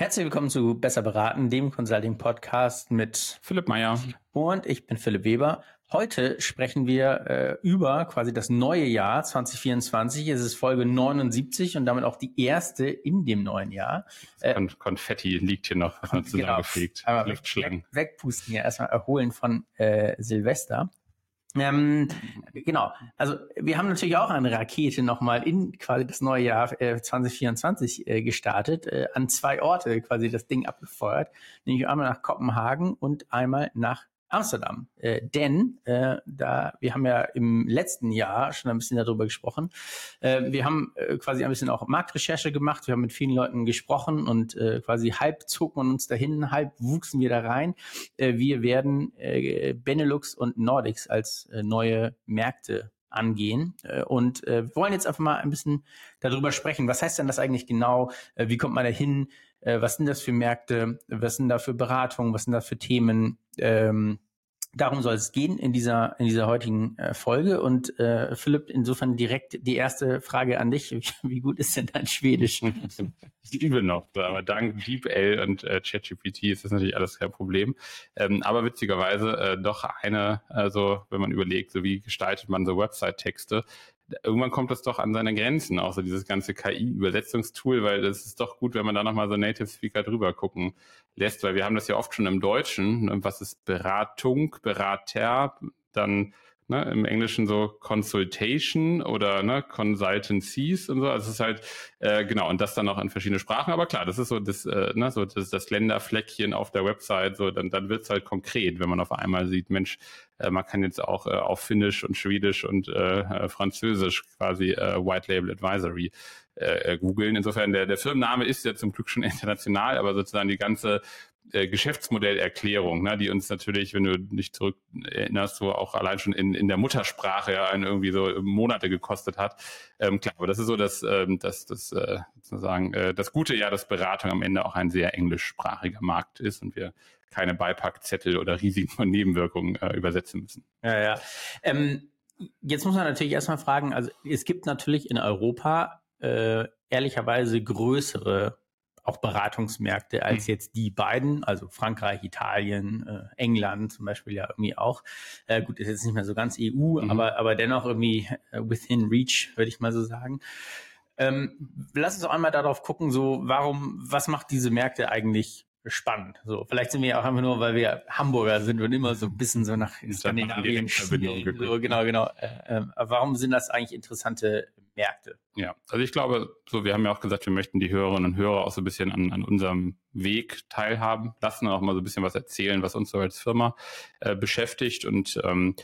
Herzlich willkommen zu Besser beraten, dem Consulting Podcast mit Philipp Meyer und ich bin Philipp Weber. Heute sprechen wir äh, über quasi das neue Jahr 2024. Es ist Folge 79 und damit auch die erste in dem neuen Jahr. Äh, Kon Konfetti liegt hier noch zusammengefegt. Genau, Luftschlangen. Weg, wegpusten hier erstmal erholen von äh, Silvester. Ähm, genau. Also wir haben natürlich auch eine Rakete nochmal in quasi das neue Jahr äh, 2024 äh, gestartet, äh, an zwei Orte quasi das Ding abgefeuert, nämlich einmal nach Kopenhagen und einmal nach Amsterdam. Äh, denn äh, da wir haben ja im letzten Jahr schon ein bisschen darüber gesprochen. Äh, wir haben äh, quasi ein bisschen auch Marktrecherche gemacht. Wir haben mit vielen Leuten gesprochen und äh, quasi halb zog man uns dahin, halb wuchsen wir da rein. Äh, wir werden äh, Benelux und Nordics als äh, neue Märkte angehen äh, und äh, wollen jetzt einfach mal ein bisschen darüber sprechen. Was heißt denn das eigentlich genau? Äh, wie kommt man da hin? Äh, was sind das für Märkte? Was sind da für Beratungen? Was sind da für Themen? Ähm, darum soll es gehen in dieser in dieser heutigen äh, Folge und äh, Philipp insofern direkt die erste Frage an dich wie gut ist denn dein Schwedisch ich liebe noch aber dank DeepL und äh, ChatGPT ist das natürlich alles kein Problem ähm, aber witzigerweise äh, doch eine also wenn man überlegt so wie gestaltet man so Website Texte irgendwann kommt das doch an seine Grenzen, auch so dieses ganze KI-Übersetzungstool, weil das ist doch gut, wenn man da nochmal so Native Speaker drüber gucken lässt, weil wir haben das ja oft schon im Deutschen, ne, was ist Beratung, Berater, dann ne, im Englischen so Consultation oder ne, Consultancies und so. Also es ist halt, äh, genau, und das dann auch in verschiedene Sprachen. Aber klar, das ist so das, äh, ne, so das, das Länderfleckchen auf der Website, so dann, dann wird's halt konkret, wenn man auf einmal sieht, Mensch, äh, man kann jetzt auch äh, auf Finnisch und Schwedisch und äh, äh Französisch quasi äh, White Label Advisory äh, googeln. Insofern, der, der Firmenname ist ja zum Glück schon international, aber sozusagen die ganze äh, Geschäftsmodellerklärung, ne, die uns natürlich, wenn du dich zurück erinnerst, so auch allein schon in, in der Muttersprache ja einen irgendwie so Monate gekostet hat. Ähm, klar, aber das ist so, dass, ähm, dass das äh, sozusagen äh, das Gute ja, dass Beratung am Ende auch ein sehr englischsprachiger Markt ist und wir keine Beipackzettel oder Risiken von Nebenwirkungen äh, übersetzen müssen. Ja, ja. Ähm, jetzt muss man natürlich erstmal fragen, also es gibt natürlich in Europa äh, ehrlicherweise größere auch Beratungsmärkte als mhm. jetzt die beiden, also Frankreich, Italien, äh, England zum Beispiel ja irgendwie auch. Äh, gut, ist jetzt nicht mehr so ganz EU, mhm. aber, aber dennoch irgendwie äh, within reach, würde ich mal so sagen. Ähm, lass uns auch einmal darauf gucken, so warum, was macht diese Märkte eigentlich spannend. So, vielleicht sind wir ja auch einfach nur, weil wir Hamburger sind und immer so ein bisschen so nach Skandinavien schielen. So, genau, genau. Äh, äh, warum sind das eigentlich interessante Märkte? Ja, also ich glaube, so wir haben ja auch gesagt, wir möchten die Hörerinnen und Hörer auch so ein bisschen an, an unserem Weg teilhaben lassen, auch mal so ein bisschen was erzählen, was uns so als Firma äh, beschäftigt und ähm,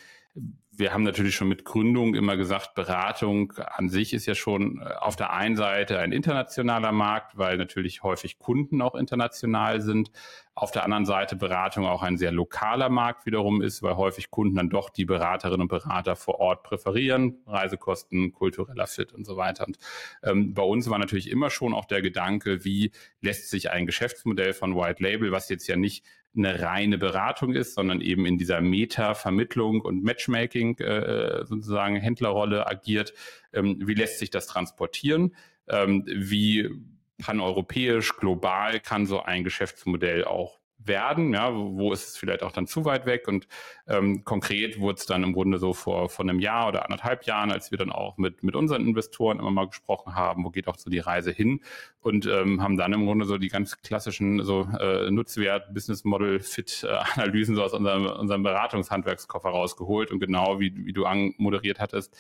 wir haben natürlich schon mit Gründung immer gesagt, Beratung an sich ist ja schon äh, auf der einen Seite ein internationaler Markt, weil natürlich häufig Kunden auch international sind. Auf der anderen Seite Beratung auch ein sehr lokaler Markt wiederum ist, weil häufig Kunden dann doch die Beraterinnen und Berater vor Ort präferieren, Reisekosten, kultureller Fit und so weiter. Und ähm, bei uns war natürlich immer schon auch der Gedanke, wie lässt sich ein Geschäftsmodell von White Label, was jetzt ja nicht eine reine Beratung ist, sondern eben in dieser Meta-Vermittlung und Matchmaking äh, sozusagen Händlerrolle agiert. Ähm, wie lässt sich das transportieren? Ähm, wie paneuropäisch, global kann so ein Geschäftsmodell auch werden, ja, wo ist es vielleicht auch dann zu weit weg? Und ähm, konkret wurde es dann im Grunde so vor, vor einem Jahr oder anderthalb Jahren, als wir dann auch mit, mit unseren Investoren immer mal gesprochen haben, wo geht auch so die Reise hin? Und ähm, haben dann im Grunde so die ganz klassischen so äh, Nutzwert, Business Model, Fit äh, so aus unserem, unserem Beratungshandwerkskoffer rausgeholt und genau wie, wie du anmoderiert hattest,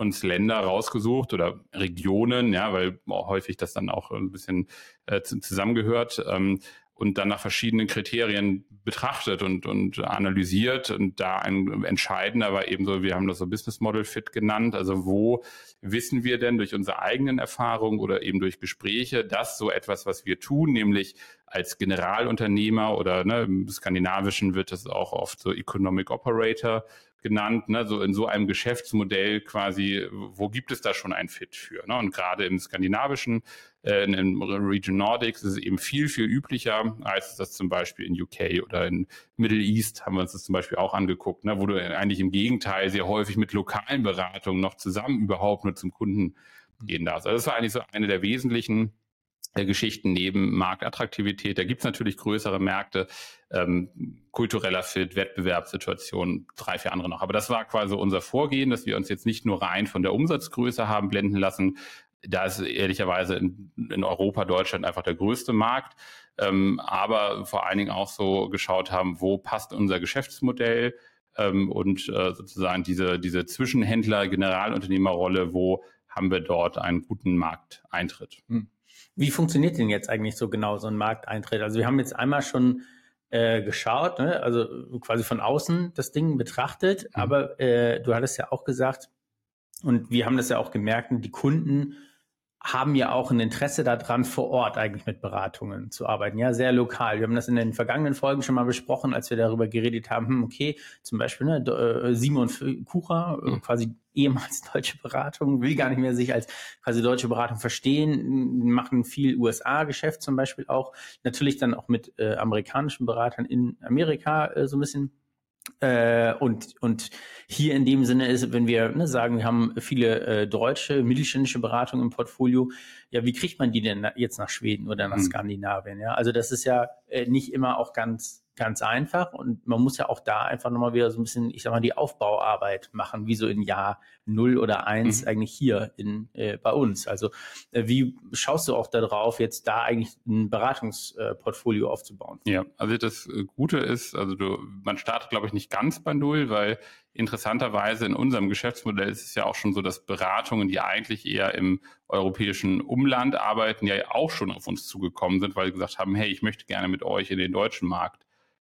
uns Länder rausgesucht oder Regionen, ja, weil häufig das dann auch ein bisschen äh, zusammengehört, ähm, und dann nach verschiedenen Kriterien betrachtet und, und analysiert und da ein entscheidender war eben so, wir haben das so Business Model Fit genannt, also wo wissen wir denn durch unsere eigenen Erfahrungen oder eben durch Gespräche, dass so etwas, was wir tun, nämlich als Generalunternehmer oder ne, im Skandinavischen wird das auch oft so Economic Operator genannt, ne, so in so einem Geschäftsmodell quasi, wo gibt es da schon ein Fit für? Ne? Und gerade im skandinavischen, äh, in Region Nordics ist es eben viel, viel üblicher, als das zum Beispiel in UK oder in Middle East haben wir uns das zum Beispiel auch angeguckt, ne, wo du eigentlich im Gegenteil sehr häufig mit lokalen Beratungen noch zusammen überhaupt nur zum Kunden gehen darfst. Also das war eigentlich so eine der wesentlichen Geschichten neben Marktattraktivität. Da gibt es natürlich größere Märkte, ähm, kultureller Fit, Wettbewerbssituation, drei, vier andere noch. Aber das war quasi unser Vorgehen, dass wir uns jetzt nicht nur rein von der Umsatzgröße haben blenden lassen. Da ist ehrlicherweise in, in Europa, Deutschland einfach der größte Markt. Ähm, aber vor allen Dingen auch so geschaut haben, wo passt unser Geschäftsmodell ähm, und äh, sozusagen diese, diese Zwischenhändler, Generalunternehmerrolle, wo haben wir dort einen guten Markteintritt. Hm. Wie funktioniert denn jetzt eigentlich so genau so ein Markteintritt? Also wir haben jetzt einmal schon äh, geschaut, ne? also quasi von außen das Ding betrachtet, mhm. aber äh, du hattest ja auch gesagt, und wir haben das ja auch gemerkt, die Kunden haben ja auch ein Interesse daran, vor Ort eigentlich mit Beratungen zu arbeiten. Ja, sehr lokal. Wir haben das in den vergangenen Folgen schon mal besprochen, als wir darüber geredet haben, hm, okay, zum Beispiel ne, äh, Simon Kucher, mhm. quasi ehemals deutsche Beratung, will gar nicht mehr sich als quasi deutsche Beratung verstehen, machen viel USA-Geschäft zum Beispiel auch. Natürlich dann auch mit äh, amerikanischen Beratern in Amerika äh, so ein bisschen äh, und, und hier in dem Sinne ist, wenn wir ne, sagen, wir haben viele äh, deutsche, mittelständische Beratungen im Portfolio, ja, wie kriegt man die denn jetzt nach Schweden oder nach mhm. Skandinavien? Ja, also das ist ja äh, nicht immer auch ganz ganz einfach und man muss ja auch da einfach nochmal wieder so ein bisschen, ich sag mal, die Aufbauarbeit machen, wie so in Jahr null oder eins mhm. eigentlich hier in, äh, bei uns. Also äh, wie schaust du auch darauf, jetzt da eigentlich ein Beratungsportfolio äh, aufzubauen? Ja, also das Gute ist, also du, man startet, glaube ich, nicht ganz bei null, weil interessanterweise in unserem Geschäftsmodell ist es ja auch schon so, dass Beratungen, die eigentlich eher im europäischen Umland arbeiten, ja auch schon auf uns zugekommen sind, weil sie gesagt haben, hey, ich möchte gerne mit euch in den deutschen Markt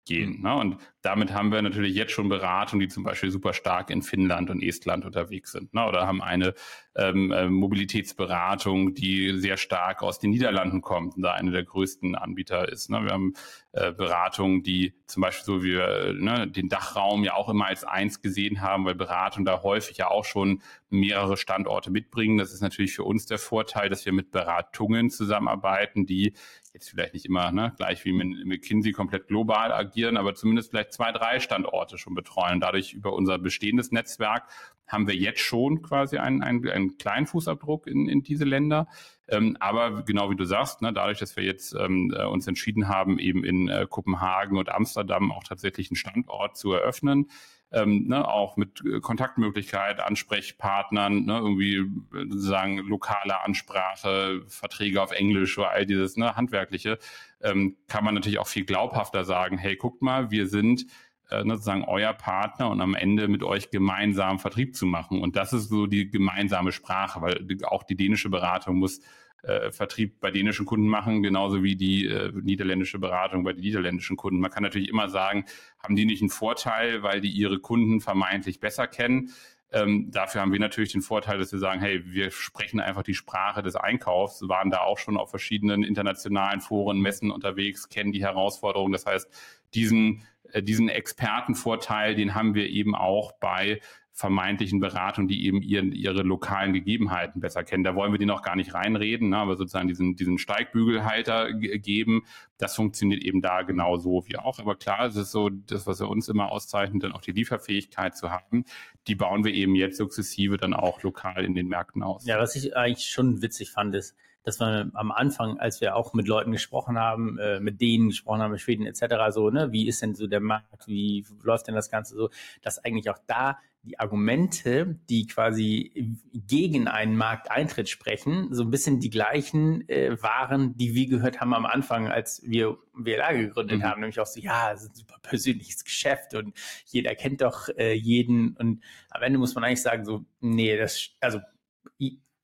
gehen. Mhm. Ne? Und damit haben wir natürlich jetzt schon Beratungen, die zum Beispiel super stark in Finnland und Estland unterwegs sind. Ne? Oder haben eine ähm, äh, Mobilitätsberatung, die sehr stark aus den Niederlanden kommt und da eine der größten Anbieter ist. Ne? Wir haben äh, Beratungen, die zum Beispiel so wie wir ne, den Dachraum ja auch immer als eins gesehen haben, weil Beratung da häufig ja auch schon mehrere Standorte mitbringen. Das ist natürlich für uns der Vorteil, dass wir mit Beratungen zusammenarbeiten, die jetzt vielleicht nicht immer ne, gleich wie mit McKinsey komplett global agieren, aber zumindest vielleicht zwei, drei Standorte schon betreuen. Dadurch über unser bestehendes Netzwerk haben wir jetzt schon quasi einen, einen, einen kleinen Fußabdruck in, in diese Länder. Ähm, aber genau wie du sagst, ne, dadurch, dass wir jetzt ähm, äh, uns entschieden haben, eben in äh, Kopenhagen und Amsterdam auch tatsächlich einen Standort zu eröffnen, ähm, ne, auch mit äh, Kontaktmöglichkeit, Ansprechpartnern, ne, irgendwie äh, sozusagen lokale Ansprache, Verträge auf Englisch oder all dieses ne, handwerkliche, ähm, kann man natürlich auch viel glaubhafter sagen, hey, guckt mal, wir sind äh, ne, sozusagen euer Partner und am Ende mit euch gemeinsam Vertrieb zu machen. Und das ist so die gemeinsame Sprache, weil auch die dänische Beratung muss äh, Vertrieb bei dänischen Kunden machen, genauso wie die äh, niederländische Beratung bei den niederländischen Kunden. Man kann natürlich immer sagen, haben die nicht einen Vorteil, weil die ihre Kunden vermeintlich besser kennen. Ähm, dafür haben wir natürlich den Vorteil, dass wir sagen, hey, wir sprechen einfach die Sprache des Einkaufs, waren da auch schon auf verschiedenen internationalen Foren, Messen unterwegs, kennen die Herausforderungen. Das heißt, diesen, äh, diesen Expertenvorteil, den haben wir eben auch bei vermeintlichen Beratungen, die eben ihren, ihre lokalen Gegebenheiten besser kennen. Da wollen wir die noch gar nicht reinreden, ne, aber sozusagen diesen, diesen Steigbügelhalter geben, das funktioniert eben da genauso wie auch. Aber klar, es ist so, das, was wir uns immer auszeichnet, dann auch die Lieferfähigkeit zu haben, die bauen wir eben jetzt sukzessive dann auch lokal in den Märkten aus. Ja, was ich eigentlich schon witzig fand, ist, dass wir am Anfang, als wir auch mit Leuten gesprochen haben, äh, mit denen gesprochen haben, mit Schweden etc., so, ne, wie ist denn so der Markt, wie läuft denn das Ganze so, dass eigentlich auch da die Argumente, die quasi gegen einen Markteintritt sprechen, so ein bisschen die gleichen äh, waren, die wir gehört haben am Anfang, als wir WLA gegründet mhm. haben, nämlich auch so, ja, es ist ein super persönliches Geschäft und jeder kennt doch äh, jeden und am Ende muss man eigentlich sagen, so, nee, das, also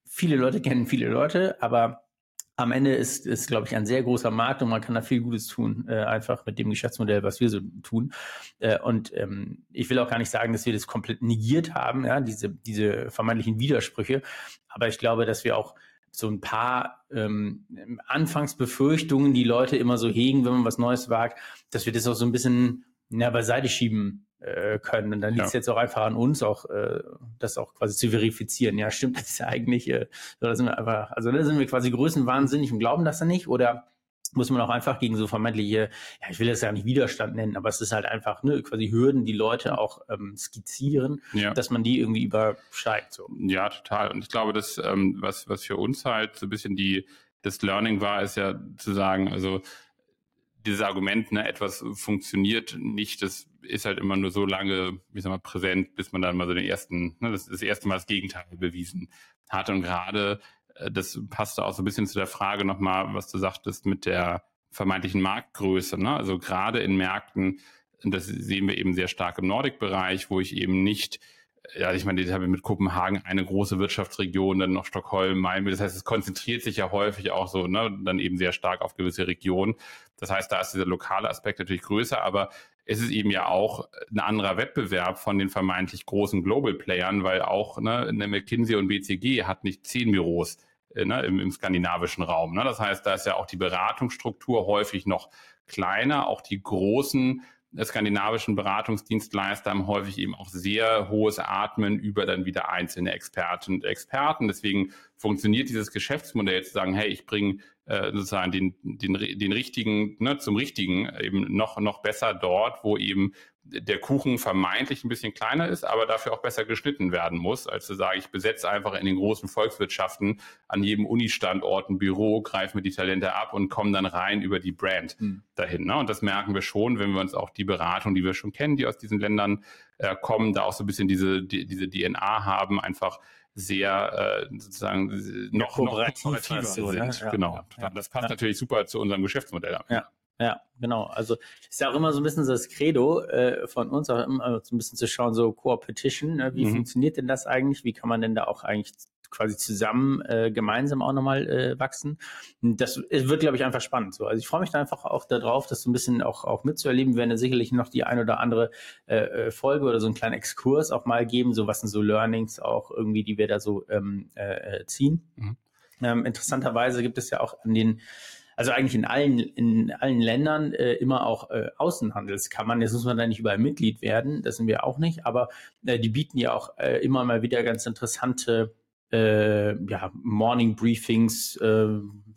viele Leute kennen viele Leute, aber am Ende ist, ist glaube ich, ein sehr großer Markt und man kann da viel Gutes tun, äh, einfach mit dem Geschäftsmodell, was wir so tun. Äh, und ähm, ich will auch gar nicht sagen, dass wir das komplett negiert haben, ja, diese, diese vermeintlichen Widersprüche. Aber ich glaube, dass wir auch so ein paar ähm, Anfangsbefürchtungen, die Leute immer so hegen, wenn man was Neues wagt, dass wir das auch so ein bisschen ja, beiseite schieben äh, können. Und dann liegt es ja. jetzt auch einfach an uns, auch äh, das auch quasi zu verifizieren. Ja, stimmt das ist ja eigentlich, äh, so, da sind wir einfach, also da sind wir quasi größenwahnsinnig und glauben das dann nicht oder muss man auch einfach gegen so vermeintliche, ja, ich will das ja nicht Widerstand nennen, aber es ist halt einfach ne, quasi Hürden, die Leute auch ähm, skizzieren, ja. dass man die irgendwie übersteigt. So. Ja, total. Und ich glaube, dass ähm, was, was für uns halt so ein bisschen die das Learning war, ist ja zu sagen, also dieses Argument, ne, etwas funktioniert nicht, das ist halt immer nur so lange, wie sag mal, präsent, bis man dann mal so den ersten, ne, das, das erste Mal das Gegenteil bewiesen hat. Und gerade äh, das passte auch so ein bisschen zu der Frage nochmal, was du sagtest mit der vermeintlichen Marktgröße. Ne? Also gerade in Märkten, das sehen wir eben sehr stark im Nordic-Bereich, wo ich eben nicht ja, ich meine, ich habe mit Kopenhagen eine große Wirtschaftsregion, dann noch Stockholm, Malmö. Das heißt, es konzentriert sich ja häufig auch so, ne, dann eben sehr stark auf gewisse Regionen. Das heißt, da ist dieser lokale Aspekt natürlich größer, aber es ist eben ja auch ein anderer Wettbewerb von den vermeintlich großen Global Playern, weil auch ne, eine McKinsey und BCG hat nicht zehn Büros äh, ne, im, im skandinavischen Raum. Ne? Das heißt, da ist ja auch die Beratungsstruktur häufig noch kleiner, auch die großen skandinavischen Beratungsdienstleister haben häufig eben auch sehr hohes Atmen über dann wieder einzelne Experten und Experten. Deswegen funktioniert dieses Geschäftsmodell zu sagen, hey, ich bringe äh, sozusagen den, den, den richtigen ne, zum richtigen eben noch, noch besser dort, wo eben der Kuchen vermeintlich ein bisschen kleiner ist, aber dafür auch besser geschnitten werden muss, als zu sagen, ich besetze einfach in den großen Volkswirtschaften an jedem Uni-Standort ein Büro, greife mir die Talente ab und komme dann rein über die Brand mhm. dahin. Ne? Und das merken wir schon, wenn wir uns auch die Beratung, die wir schon kennen, die aus diesen Ländern äh, kommen, da auch so ein bisschen diese, die, diese DNA haben, einfach sehr äh, sozusagen noch, noch kooperativer so, sind. Ne? Ja, genau. Ja, das passt ja. natürlich super zu unserem Geschäftsmodell. Ja. Ja, genau. Also ist ja auch immer so ein bisschen das Credo äh, von uns, auch immer so ein bisschen zu schauen, so Co-Petition, ne? wie mhm. funktioniert denn das eigentlich? Wie kann man denn da auch eigentlich quasi zusammen äh, gemeinsam auch nochmal äh, wachsen? Das wird, glaube ich, einfach spannend. So. Also ich freue mich da einfach auch darauf, das so ein bisschen auch, auch mitzuerleben. Wir werden ja sicherlich noch die ein oder andere äh, äh, Folge oder so einen kleinen Exkurs auch mal geben, so was sind so Learnings auch irgendwie, die wir da so ähm, äh, äh ziehen. Mhm. Ähm, interessanterweise gibt es ja auch an den also eigentlich in allen, in allen Ländern äh, immer auch äh, Außenhandelskammern. Jetzt muss man da nicht überall Mitglied werden, das sind wir auch nicht, aber äh, die bieten ja auch äh, immer mal wieder ganz interessante äh, ja, Morning Briefings, äh,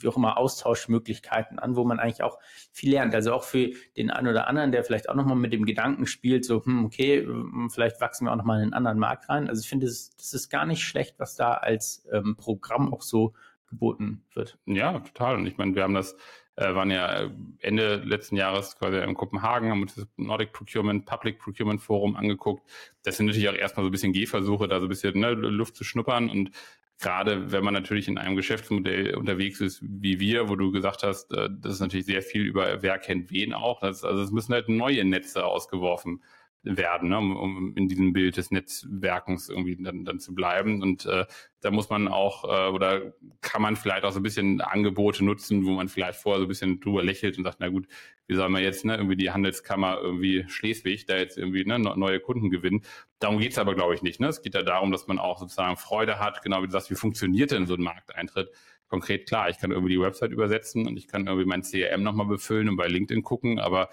wie auch immer Austauschmöglichkeiten an, wo man eigentlich auch viel lernt. Also auch für den einen oder anderen, der vielleicht auch nochmal mit dem Gedanken spielt, so, hm, okay, vielleicht wachsen wir auch nochmal in einen anderen Markt rein. Also ich finde, das, das ist gar nicht schlecht, was da als ähm, Programm auch so geboten wird. Ja, total. Und ich meine, wir haben das, äh, waren ja äh, Ende letzten Jahres quasi in Kopenhagen, haben uns das Nordic Procurement, Public Procurement Forum angeguckt. Das sind natürlich auch erstmal so ein bisschen Gehversuche, da so ein bisschen ne, Luft zu schnuppern und gerade wenn man natürlich in einem Geschäftsmodell unterwegs ist wie wir, wo du gesagt hast, äh, das ist natürlich sehr viel über wer kennt wen auch. Das, also es müssen halt neue Netze ausgeworfen werden, ne, um, um in diesem Bild des Netzwerkens irgendwie dann, dann zu bleiben. Und äh, da muss man auch äh, oder kann man vielleicht auch so ein bisschen Angebote nutzen, wo man vielleicht vorher so ein bisschen drüber lächelt und sagt, na gut, wie soll man jetzt ne, irgendwie die Handelskammer irgendwie Schleswig da jetzt irgendwie ne, neue Kunden gewinnen. Darum geht's aber, glaube ich, nicht. Ne? Es geht ja darum, dass man auch sozusagen Freude hat, genau wie du sagst, wie funktioniert denn so ein Markteintritt? Konkret klar, ich kann irgendwie die Website übersetzen und ich kann irgendwie mein CRM nochmal befüllen und bei LinkedIn gucken, aber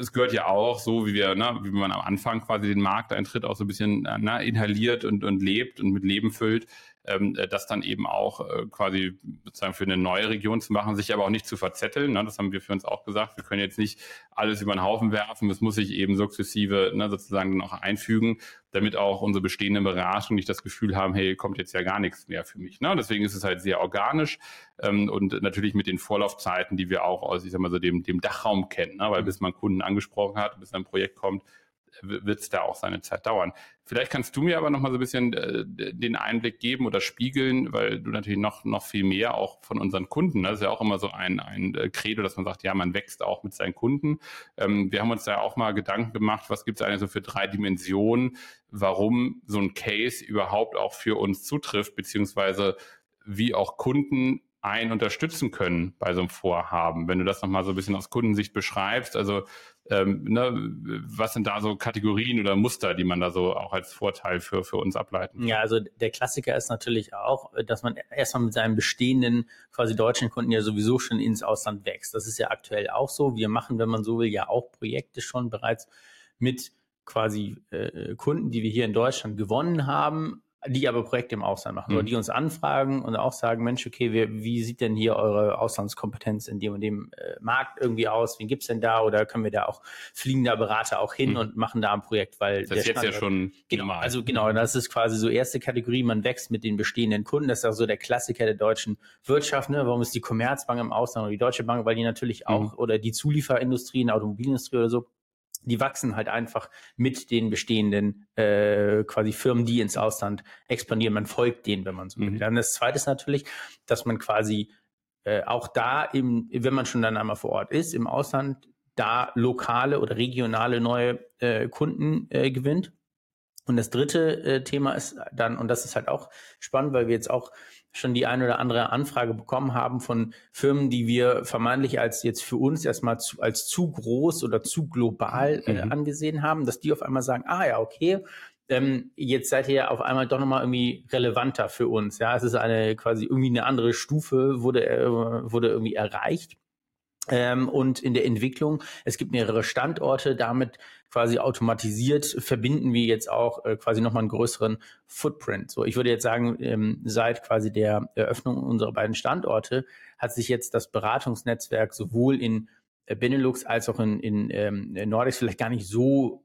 es gehört ja auch so, wie wir, ne, wie man am Anfang quasi den Markteintritt auch so ein bisschen ne, inhaliert und, und lebt und mit Leben füllt, ähm, äh, das dann eben auch äh, quasi sozusagen für eine neue Region zu machen, sich aber auch nicht zu verzetteln. Ne? Das haben wir für uns auch gesagt. Wir können jetzt nicht alles über den Haufen werfen. Es muss sich eben sukzessive ne, sozusagen dann auch einfügen, damit auch unsere bestehenden Beratungen nicht das Gefühl haben, hey, kommt jetzt ja gar nichts mehr für mich. Ne? Deswegen ist es halt sehr organisch ähm, und natürlich mit den Vorlaufzeiten, die wir auch aus, ich sag mal so, dem, dem Dachraum kennen, ne? weil bis man Kunden angesprochen hat, bis ein Projekt kommt, wird es da auch seine Zeit dauern. Vielleicht kannst du mir aber noch mal so ein bisschen äh, den Einblick geben oder spiegeln, weil du natürlich noch, noch viel mehr auch von unseren Kunden, das ist ja auch immer so ein, ein äh, Credo, dass man sagt, ja, man wächst auch mit seinen Kunden. Ähm, wir haben uns da auch mal Gedanken gemacht, was gibt es eigentlich so für drei Dimensionen, warum so ein Case überhaupt auch für uns zutrifft, beziehungsweise wie auch Kunden einen unterstützen können bei so einem Vorhaben. Wenn du das nochmal so ein bisschen aus Kundensicht beschreibst, also ähm, ne, was sind da so Kategorien oder Muster, die man da so auch als Vorteil für, für uns ableiten? Ja, also der Klassiker ist natürlich auch, dass man erstmal mit seinen bestehenden quasi deutschen Kunden ja sowieso schon ins Ausland wächst. Das ist ja aktuell auch so. Wir machen, wenn man so will, ja auch Projekte schon bereits mit quasi äh, Kunden, die wir hier in Deutschland gewonnen haben, die aber Projekte im Ausland machen, mhm. oder die uns anfragen und auch sagen, Mensch, okay, wir, wie sieht denn hier eure Auslandskompetenz in dem und dem äh, Markt irgendwie aus? Wen gibt's denn da? Oder können wir da auch fliegender Berater auch hin mhm. und machen da ein Projekt, weil das ist jetzt ja schon genau, normal. Also genau, das ist quasi so erste Kategorie, man wächst mit den bestehenden Kunden. Das ist auch so der Klassiker der deutschen Wirtschaft. Ne? Warum ist die Commerzbank im Ausland oder die Deutsche Bank? Weil die natürlich auch, mhm. oder die Zulieferindustrie in der Automobilindustrie oder so, die wachsen halt einfach mit den bestehenden äh, quasi Firmen, die ins Ausland expandieren. Man folgt denen, wenn man so will. Mhm. Dann das Zweite ist natürlich, dass man quasi äh, auch da, im, wenn man schon dann einmal vor Ort ist, im Ausland, da lokale oder regionale neue äh, Kunden äh, gewinnt. Und das dritte äh, Thema ist dann, und das ist halt auch spannend, weil wir jetzt auch schon die eine oder andere Anfrage bekommen haben von Firmen, die wir vermeintlich als jetzt für uns erstmal zu, als zu groß oder zu global äh, mhm. angesehen haben, dass die auf einmal sagen, ah ja, okay, ähm, jetzt seid ihr auf einmal doch nochmal irgendwie relevanter für uns. Ja, es ist eine quasi irgendwie eine andere Stufe, wurde, äh, wurde irgendwie erreicht. Ähm, und in der Entwicklung, es gibt mehrere Standorte, damit quasi automatisiert verbinden wir jetzt auch äh, quasi nochmal einen größeren Footprint. So, ich würde jetzt sagen, ähm, seit quasi der Eröffnung unserer beiden Standorte hat sich jetzt das Beratungsnetzwerk sowohl in äh, Benelux als auch in, in, ähm, Nordics vielleicht gar nicht so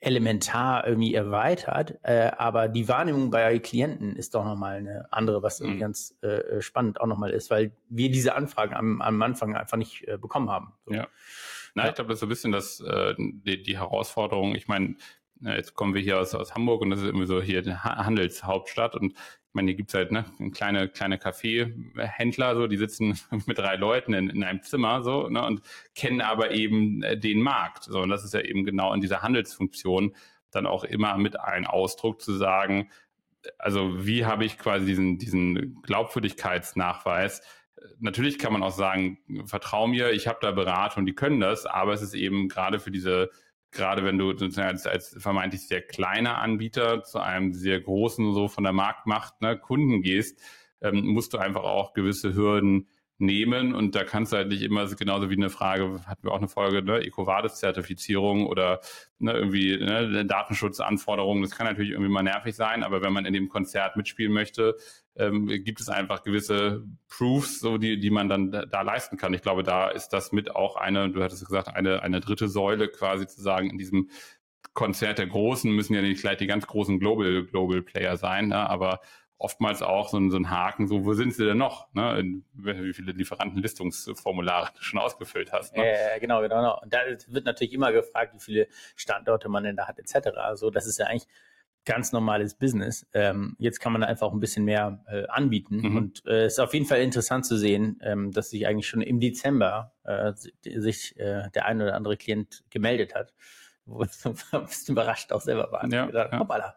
elementar irgendwie erweitert, äh, aber die Wahrnehmung bei Klienten ist doch nochmal eine andere, was irgendwie mhm. ganz äh, spannend auch nochmal ist, weil wir diese Anfragen am, am Anfang einfach nicht äh, bekommen haben. So. Ja. Na, ja. ich glaube, das ist so ein bisschen das, äh, die, die Herausforderung. Ich meine, jetzt kommen wir hier aus, aus Hamburg und das ist irgendwie so hier die Handelshauptstadt und meine, hier gibt's halt ne, kleine, kleine Kaffeehändler, so, die sitzen mit drei Leuten in, in einem Zimmer so, ne, und kennen aber eben äh, den Markt. So, und das ist ja eben genau in dieser Handelsfunktion dann auch immer mit ein Ausdruck zu sagen, also wie habe ich quasi diesen, diesen Glaubwürdigkeitsnachweis? Natürlich kann man auch sagen, vertrau mir, ich habe da Beratung, die können das, aber es ist eben gerade für diese gerade wenn du als, als vermeintlich sehr kleiner Anbieter zu einem sehr großen, so von der Marktmacht, ne, Kunden gehst, ähm, musst du einfach auch gewisse Hürden nehmen und da kannst du halt nicht immer genauso wie eine Frage, hatten wir auch eine Folge, ne, EcoVadis-Zertifizierung oder ne, irgendwie ne, Datenschutzanforderungen, das kann natürlich irgendwie mal nervig sein, aber wenn man in dem Konzert mitspielen möchte, ähm, gibt es einfach gewisse Proofs, so die, die man dann da, da leisten kann. Ich glaube, da ist das mit auch eine, du hattest gesagt, eine, eine dritte Säule quasi zu sagen, in diesem Konzert der Großen müssen ja nicht gleich die ganz großen Global, Global Player sein, ne? aber oftmals auch so ein, so ein Haken, so wo sind sie denn noch? Ne? Wie viele Lieferantenlistungsformulare du schon ausgefüllt hast. Ne? Äh, genau, genau, genau. Und da wird natürlich immer gefragt, wie viele Standorte man denn da hat, etc. Also das ist ja eigentlich ganz normales Business. Ähm, jetzt kann man einfach ein bisschen mehr äh, anbieten. Mhm. Und äh, es ist auf jeden Fall interessant zu sehen, ähm, dass sich eigentlich schon im Dezember äh, sich äh, der ein oder andere Klient gemeldet hat. Wo ich ein bisschen überrascht auch selber war. Ja, gedacht, ja. Hoppala.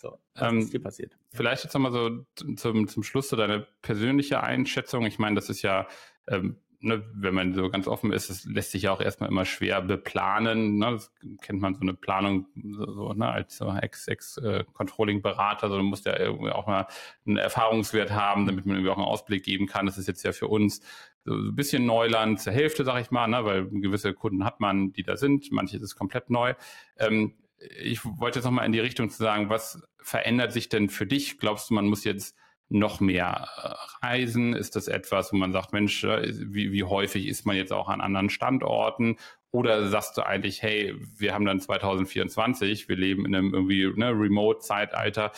So, was ähm, ist hier passiert? Vielleicht jetzt nochmal so zum, zum Schluss so deine persönliche Einschätzung. Ich meine, das ist ja, ähm, ne, wenn man so ganz offen ist, das lässt sich ja auch erstmal immer schwer beplanen. Ne? Das kennt man so eine Planung so, so ne, als so Ex-Controlling-Berater. so, du musst ja irgendwie auch mal einen Erfahrungswert haben, damit man irgendwie auch einen Ausblick geben kann. Das ist jetzt ja für uns so ein bisschen Neuland zur Hälfte, sag ich mal, ne, weil gewisse Kunden hat man, die da sind, manche ist komplett neu. Ähm, ich wollte jetzt nochmal in die Richtung zu sagen, was verändert sich denn für dich? Glaubst du, man muss jetzt noch mehr äh, reisen? Ist das etwas, wo man sagt, Mensch, äh, wie, wie häufig ist man jetzt auch an anderen Standorten? Oder sagst du eigentlich, hey, wir haben dann 2024, wir leben in einem irgendwie ne, Remote-Zeitalter.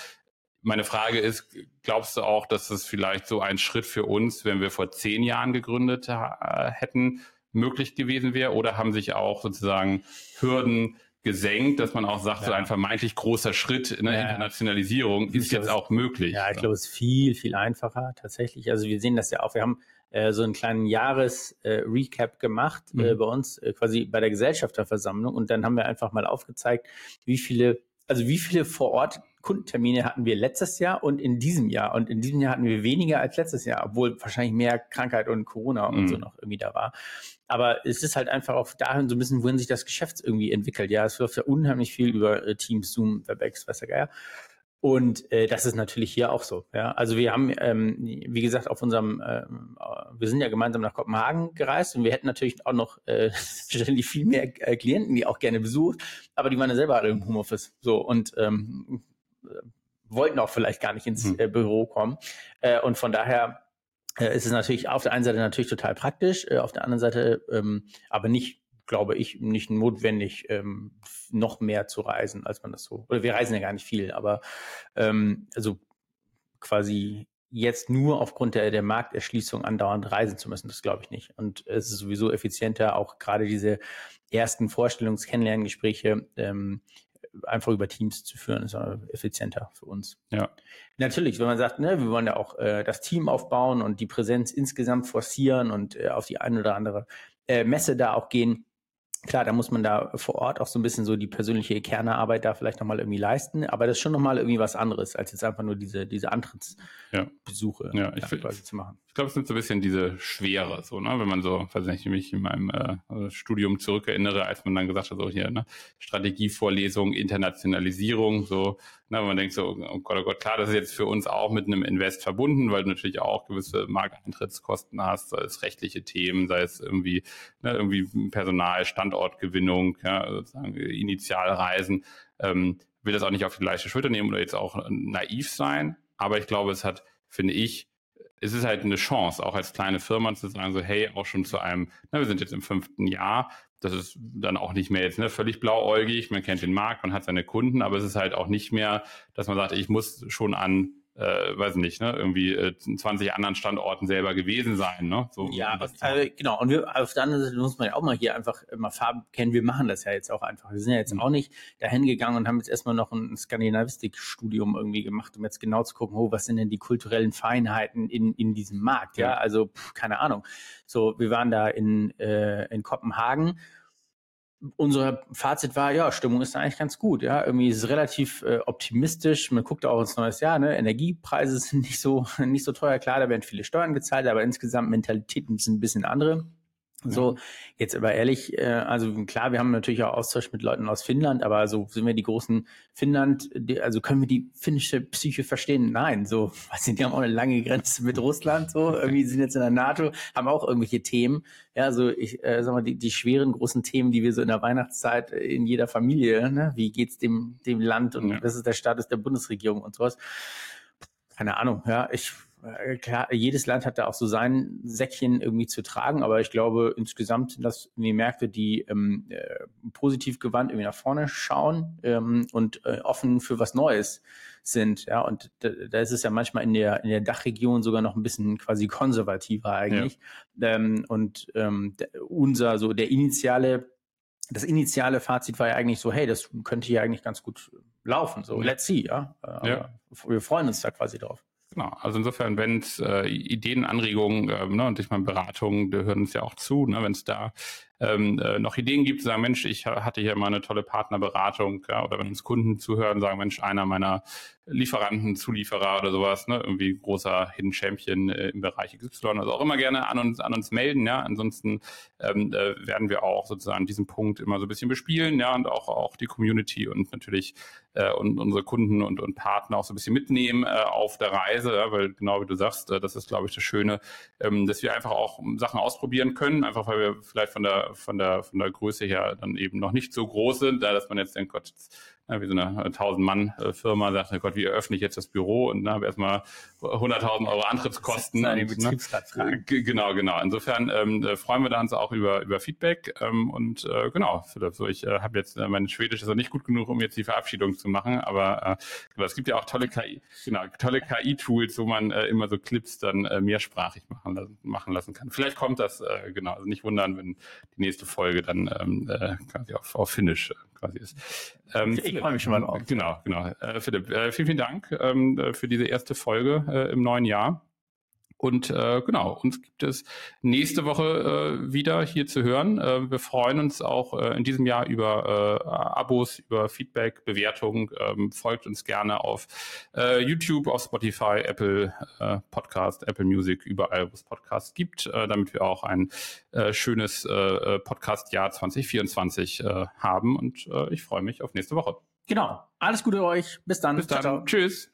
Meine Frage ist, glaubst du auch, dass das vielleicht so ein Schritt für uns, wenn wir vor zehn Jahren gegründet äh, hätten, möglich gewesen wäre? Oder haben sich auch sozusagen Hürden gesenkt, dass man auch sagt, ja. so ein vermeintlich großer Schritt in der ja. Internationalisierung ist jetzt auch möglich. Ja, ich glaube, es ist viel, viel einfacher tatsächlich. Also wir sehen das ja auch. Wir haben äh, so einen kleinen Jahres-Recap äh, gemacht äh, mhm. äh, bei uns, äh, quasi bei der Gesellschafterversammlung. Und dann haben wir einfach mal aufgezeigt, wie viele, also wie viele vor Ort Kundentermine hatten wir letztes Jahr und in diesem Jahr. Und in diesem Jahr hatten wir weniger als letztes Jahr, obwohl wahrscheinlich mehr Krankheit und Corona und so mhm. noch irgendwie da war. Aber es ist halt einfach auch dahin so ein bisschen, wohin sich das Geschäft irgendwie entwickelt. Ja, es läuft ja unheimlich viel über äh, Teams, Zoom, WebEx, was der Geier. Und äh, das ist natürlich hier auch so. Ja, also wir haben, ähm, wie gesagt, auf unserem, ähm, wir sind ja gemeinsam nach Kopenhagen gereist und wir hätten natürlich auch noch äh, viel mehr äh, Klienten, die auch gerne besucht, aber die waren ja selber alle im Homeoffice. So und ähm, wollten auch vielleicht gar nicht ins hm. äh, Büro kommen. Äh, und von daher äh, ist es natürlich auf der einen Seite natürlich total praktisch, äh, auf der anderen Seite ähm, aber nicht glaube ich, nicht notwendig, ähm, noch mehr zu reisen, als man das so. Oder wir reisen ja gar nicht viel, aber ähm, also quasi jetzt nur aufgrund der, der Markterschließung andauernd reisen zu müssen, das glaube ich nicht. Und es ist sowieso effizienter, auch gerade diese ersten Vorstellungs-Kennenlerngespräche ähm, einfach über Teams zu führen, ist effizienter für uns. Ja. Natürlich, wenn man sagt, ne, wir wollen ja auch äh, das Team aufbauen und die Präsenz insgesamt forcieren und äh, auf die eine oder andere äh, Messe da auch gehen, Klar, da muss man da vor Ort auch so ein bisschen so die persönliche Kernearbeit da vielleicht nochmal irgendwie leisten, aber das ist schon nochmal irgendwie was anderes, als jetzt einfach nur diese, diese Antrittsbesuche ja. ja, ich quasi zu machen. Ich glaube, es sind so ein bisschen diese Schwere, so, ne, wenn man so, weiß nicht, mich in meinem äh, Studium zurückerinnere, als man dann gesagt hat, so hier, ne, Strategievorlesung, Internationalisierung, so, ne, wenn man denkt so, oh Gott, oh Gott, klar, das ist jetzt für uns auch mit einem Invest verbunden, weil du natürlich auch gewisse Markteintrittskosten hast, sei es rechtliche Themen, sei es irgendwie, ne, irgendwie Personal, Standortgewinnung, ja, sozusagen Initialreisen, ähm, will das auch nicht auf die leichte Schulter nehmen oder jetzt auch naiv sein, aber ich glaube, es hat, finde ich, es ist halt eine Chance, auch als kleine Firma zu sagen, so, hey, auch schon zu einem, na, wir sind jetzt im fünften Jahr, das ist dann auch nicht mehr jetzt ne, völlig blauäugig, man kennt den Markt, man hat seine Kunden, aber es ist halt auch nicht mehr, dass man sagt, ich muss schon an äh, weiß nicht, ne, irgendwie äh, 20 anderen Standorten selber gewesen sein, ne? So, ja, also, genau. Und wir, auf der anderen Seite muss man ja auch mal hier einfach mal Farben kennen. Wir machen das ja jetzt auch einfach. Wir sind ja jetzt mhm. auch nicht dahin gegangen und haben jetzt erstmal noch ein Skandinavistik-Studium irgendwie gemacht, um jetzt genau zu gucken, oh, was sind denn die kulturellen Feinheiten in, in diesem Markt, ja? ja. Also, pff, keine Ahnung. So, wir waren da in, äh, in Kopenhagen unser Fazit war, ja, Stimmung ist eigentlich ganz gut, ja, irgendwie ist es relativ äh, optimistisch. Man guckt auch ins neues Jahr, ne, Energiepreise sind nicht so nicht so teuer, klar, da werden viele Steuern gezahlt, aber insgesamt Mentalitäten sind ein bisschen andere. So, jetzt aber ehrlich, äh, also klar, wir haben natürlich auch Austausch mit Leuten aus Finnland, aber so sind wir die großen Finnland, die, also können wir die finnische Psyche verstehen? Nein, so, was sind, die haben auch eine lange Grenze mit Russland, so, irgendwie sind jetzt in der NATO, haben auch irgendwelche Themen. Ja, so, ich äh, sag mal, die, die schweren großen Themen, die wir so in der Weihnachtszeit in jeder Familie, ne, wie geht's dem, dem Land und ja. was ist der Status der Bundesregierung und sowas. Keine Ahnung, ja, ich äh, klar, jedes Land hat da auch so sein Säckchen irgendwie zu tragen, aber ich glaube insgesamt sind das die Märkte, die ähm, äh, positiv gewandt irgendwie nach vorne schauen ähm, und äh, offen für was Neues sind. Ja, und da, da ist es ja manchmal in der in der Dachregion sogar noch ein bisschen quasi konservativer eigentlich. Ja. Ähm, und ähm, unser so der initiale das initiale Fazit war ja eigentlich so, hey, das könnte hier eigentlich ganz gut laufen. So, let's see, ja. Äh, ja. Wir freuen uns da quasi drauf. Genau, also insofern, wenn es äh, Ideen, Anregungen äh, ne, und ich meine Beratungen, die hören uns ja auch zu, ne, wenn es da ähm, äh, noch Ideen gibt, sagen, Mensch, ich hatte hier mal eine tolle Partnerberatung, ja, oder wenn uns Kunden zuhören, sagen, Mensch, einer meiner Lieferanten, Zulieferer oder sowas, ne, irgendwie großer Hidden Champion äh, im Bereich XY, also auch immer gerne an uns, an uns melden, ja, ansonsten ähm, äh, werden wir auch sozusagen diesen Punkt immer so ein bisschen bespielen, ja, und auch, auch die Community und natürlich äh, und unsere Kunden und, und Partner auch so ein bisschen mitnehmen äh, auf der Reise, ja, weil genau wie du sagst, äh, das ist, glaube ich, das Schöne, ähm, dass wir einfach auch Sachen ausprobieren können, einfach weil wir vielleicht von der, von der, von der Größe her dann eben noch nicht so groß sind, da dass man jetzt denkt, Gott, jetzt wie so eine 1000-Mann-Firma äh, sagt, Gott, wie eröffne ich jetzt das Büro und dann habe erstmal 100.000 Euro Antrittskosten. Und, ne? Genau, genau. Insofern ähm, äh, freuen wir da uns auch über, über Feedback ähm, und äh, genau, Philipp, so ich äh, habe jetzt, äh, mein Schwedisch ist noch nicht gut genug, um jetzt die Verabschiedung zu machen, aber äh, es gibt ja auch tolle KI, genau, tolle KI-Tools, wo man äh, immer so Clips dann äh, mehrsprachig machen lassen, machen lassen kann. Vielleicht kommt das, äh, genau, also nicht wundern, wenn die nächste Folge dann ähm, äh, quasi auf, auf Finnisch äh, quasi ist. Ähm, ich freue mich schon mal drauf. Genau, genau. Äh, Philipp, äh, vielen, vielen Dank ähm, äh, für diese erste Folge äh, im neuen Jahr. Und äh, genau, uns gibt es nächste Woche äh, wieder hier zu hören. Äh, wir freuen uns auch äh, in diesem Jahr über äh, Abos, über Feedback, Bewertungen. Ähm, folgt uns gerne auf äh, YouTube, auf Spotify, Apple äh, Podcast, Apple Music, überall, wo es Podcasts gibt, äh, damit wir auch ein äh, schönes äh, Podcast-Jahr 2024 äh, haben. Und äh, ich freue mich auf nächste Woche. Genau. Alles Gute euch. Bis dann. Bis dann. Ciao, ciao. Tschüss.